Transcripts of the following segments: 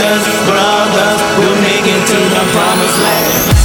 sisters, brothers, we'll make it to the promised land.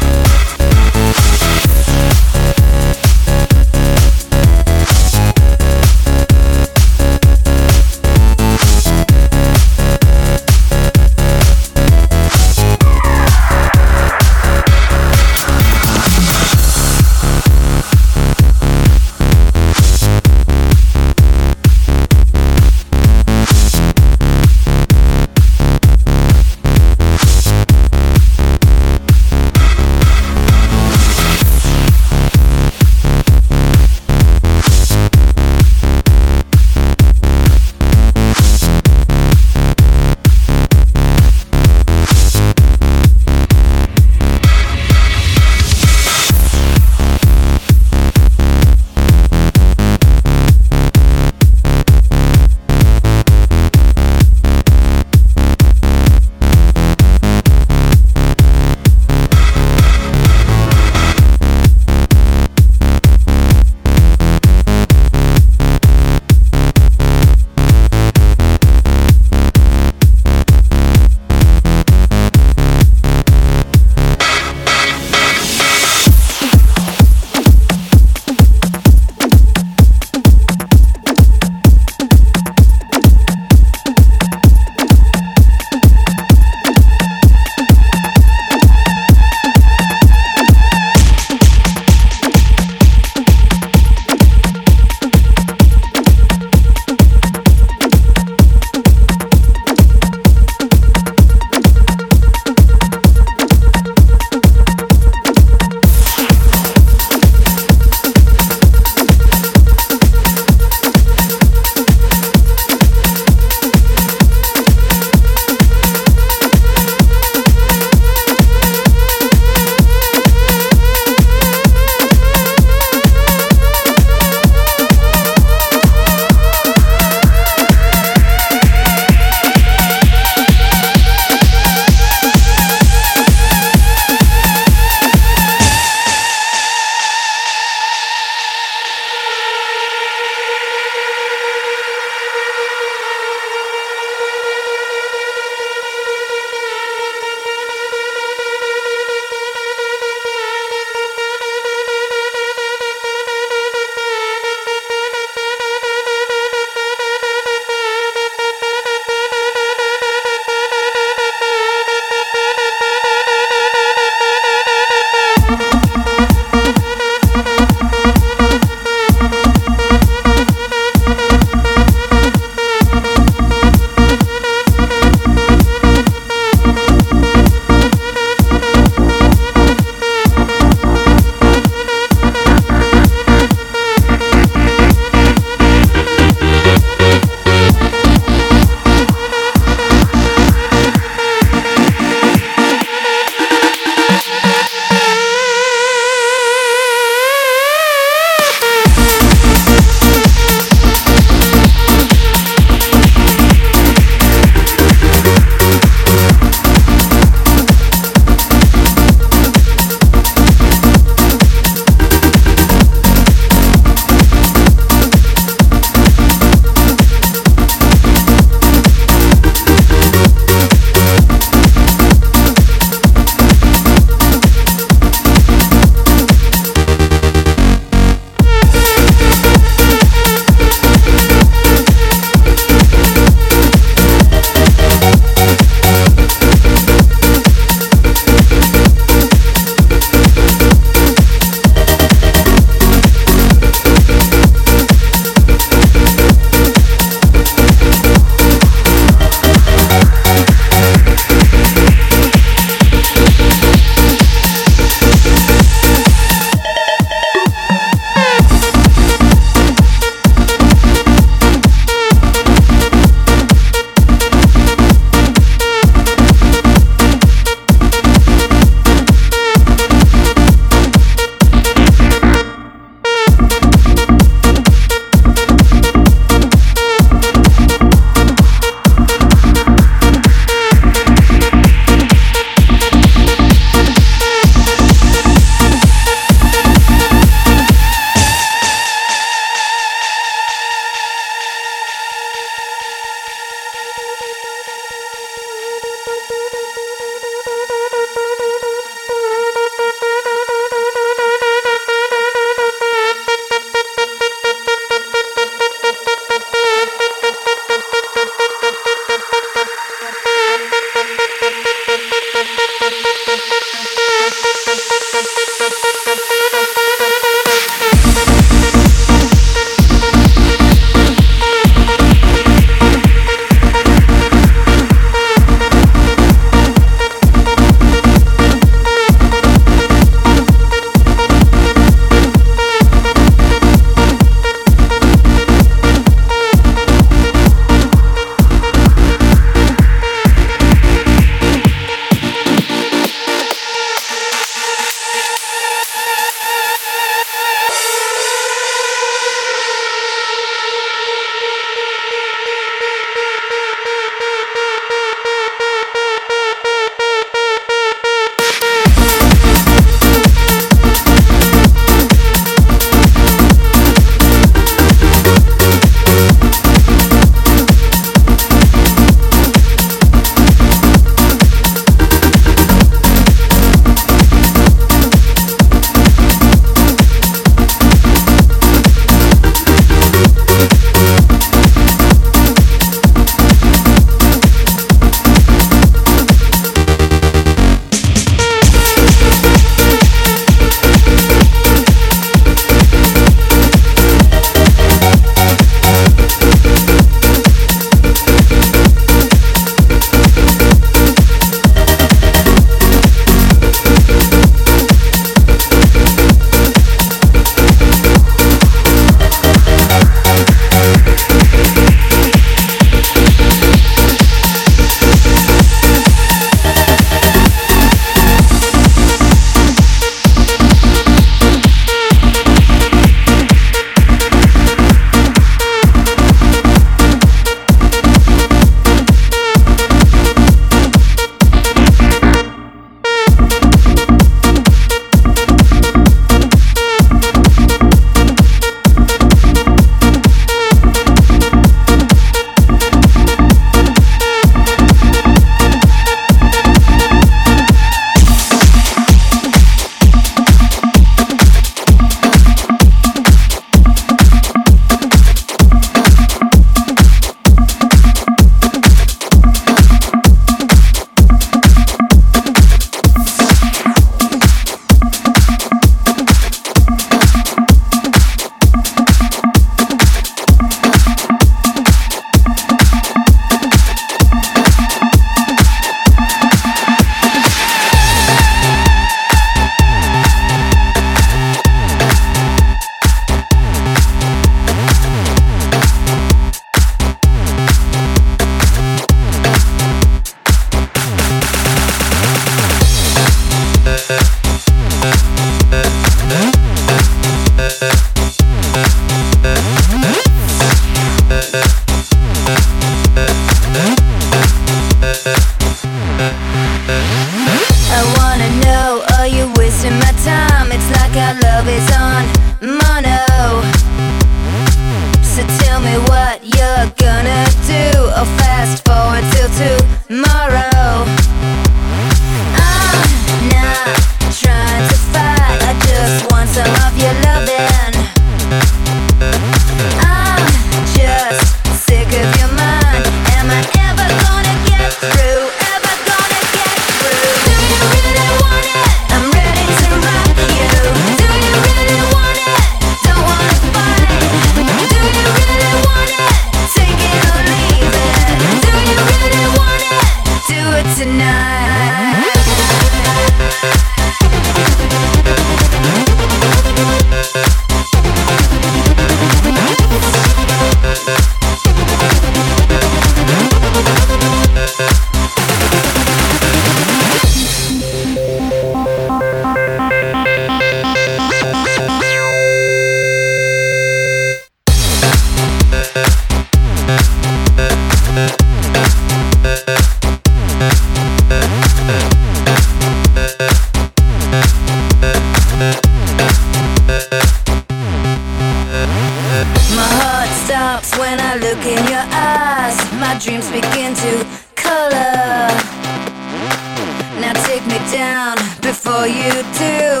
take me down before you do.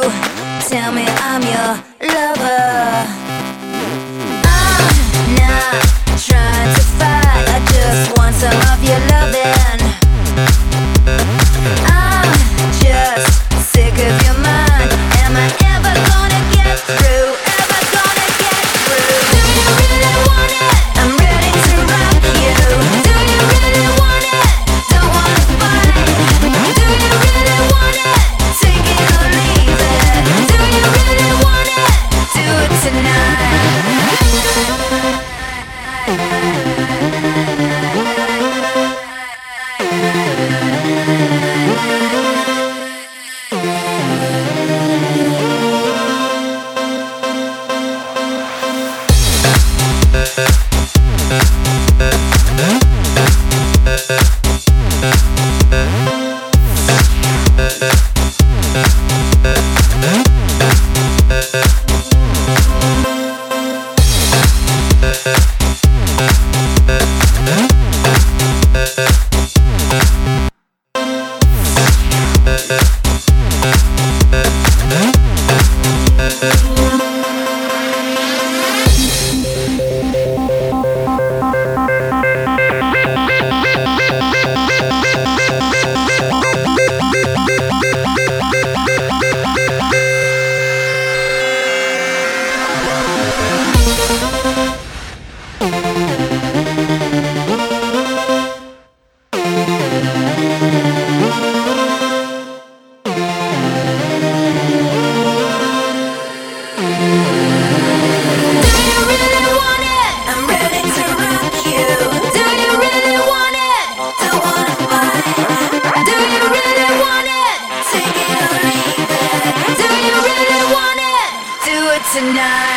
Tell me I'm your lover. I'm not trying to fight. I just want some of your loving. tonight.